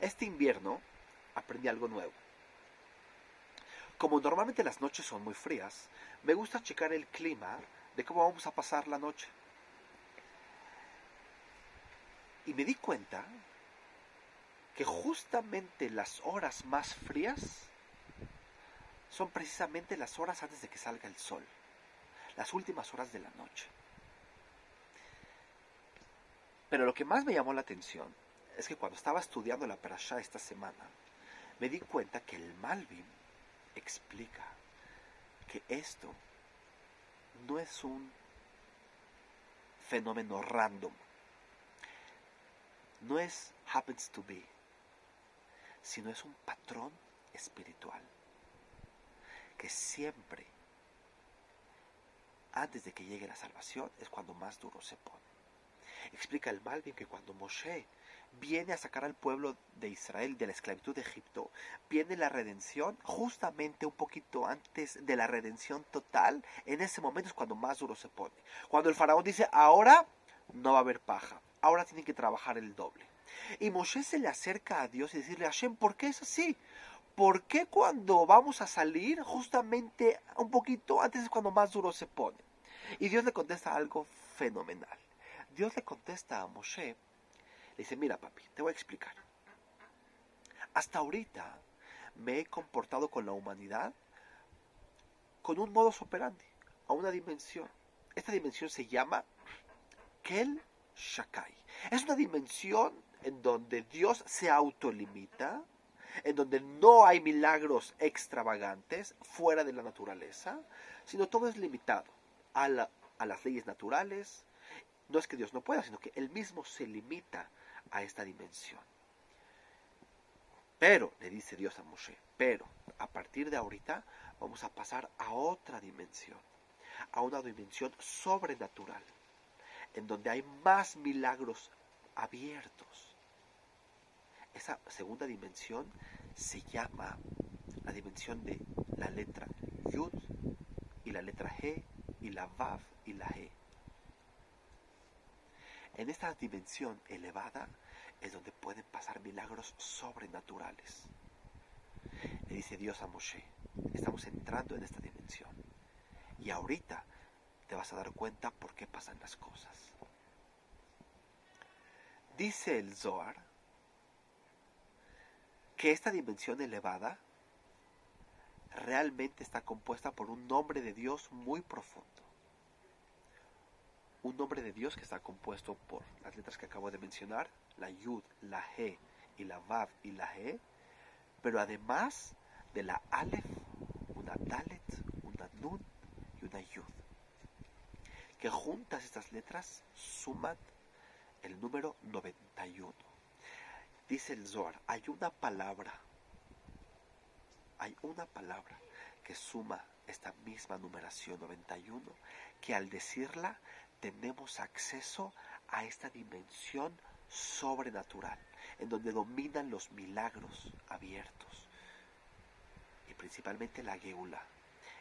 Este invierno aprendí algo nuevo. Como normalmente las noches son muy frías, me gusta checar el clima de cómo vamos a pasar la noche. Y me di cuenta que justamente las horas más frías son precisamente las horas antes de que salga el sol, las últimas horas de la noche. Pero lo que más me llamó la atención es que cuando estaba estudiando la Parashá esta semana, me di cuenta que el Malvin explica que esto no es un fenómeno random, no es happens to be, sino es un patrón espiritual que siempre, antes de que llegue la salvación, es cuando más duro se pone. Explica el Malvin que cuando Moshe viene a sacar al pueblo de Israel de la esclavitud de Egipto, viene la redención justamente un poquito antes de la redención total, en ese momento es cuando más duro se pone. Cuando el faraón dice, ahora no va a haber paja, ahora tienen que trabajar el doble. Y Moshe se le acerca a Dios y decirle, Hashem, ¿por qué es así? ¿Por qué cuando vamos a salir justamente un poquito antes es cuando más duro se pone? Y Dios le contesta algo fenomenal. Dios le contesta a Moshe, le dice, mira papi, te voy a explicar. Hasta ahorita me he comportado con la humanidad con un modo operandi, a una dimensión. Esta dimensión se llama Kel Shakai. Es una dimensión en donde Dios se autolimita, en donde no hay milagros extravagantes fuera de la naturaleza, sino todo es limitado a, a las leyes naturales, no es que Dios no pueda, sino que Él mismo se limita a esta dimensión. Pero, le dice Dios a Moshe, pero a partir de ahorita vamos a pasar a otra dimensión, a una dimensión sobrenatural, en donde hay más milagros abiertos. Esa segunda dimensión se llama la dimensión de la letra Yud y la letra G y la Vav y la G. En esta dimensión elevada es donde pueden pasar milagros sobrenaturales. Le dice Dios a Moshe, estamos entrando en esta dimensión. Y ahorita te vas a dar cuenta por qué pasan las cosas. Dice el Zohar que esta dimensión elevada realmente está compuesta por un nombre de Dios muy profundo un nombre de Dios que está compuesto por las letras que acabo de mencionar, la Yud, la G y la Vav y la G, pero además de la Aleph, una Dalet, una Nun y una Yud, que juntas estas letras suman el número 91. Dice el Zohar, hay una palabra, hay una palabra que suma esta misma numeración 91, que al decirla tenemos acceso a esta dimensión sobrenatural, en donde dominan los milagros abiertos, y principalmente la geula.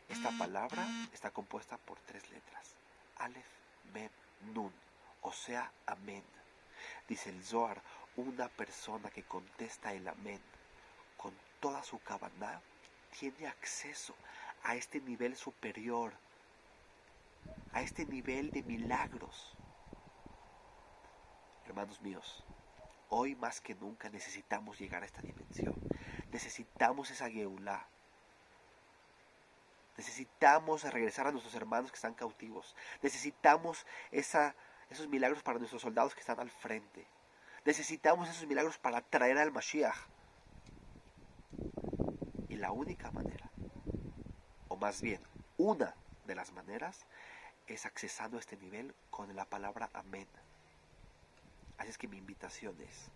Esta palabra está compuesta por tres letras, Aleph, Mem, Nun, o sea, Amén. Dice el Zohar, una persona que contesta el Amén con toda su cabana tiene acceso a este nivel superior a este nivel de milagros. Hermanos míos, hoy más que nunca necesitamos llegar a esta dimensión. Necesitamos esa geulá. Necesitamos regresar a nuestros hermanos que están cautivos. Necesitamos esa, esos milagros para nuestros soldados que están al frente. Necesitamos esos milagros para traer al Mashiach. Y la única manera, o más bien, una de las maneras, es accesando a este nivel con la palabra amén. Así es que mi invitación es,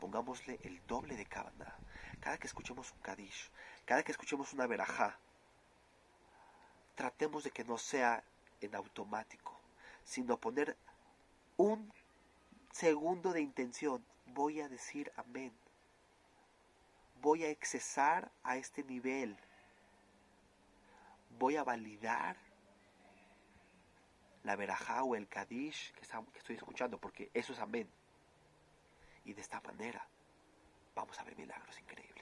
pongámosle el doble de cabana. Cada que escuchemos un Kadish, cada que escuchemos una verajá, tratemos de que no sea en automático, sino poner un segundo de intención. Voy a decir amén. Voy a accesar a este nivel. Voy a validar la verajá o el kadish que, estoy escuchando, porque eso es amén. Y de esta manera vamos a ver milagros increíbles.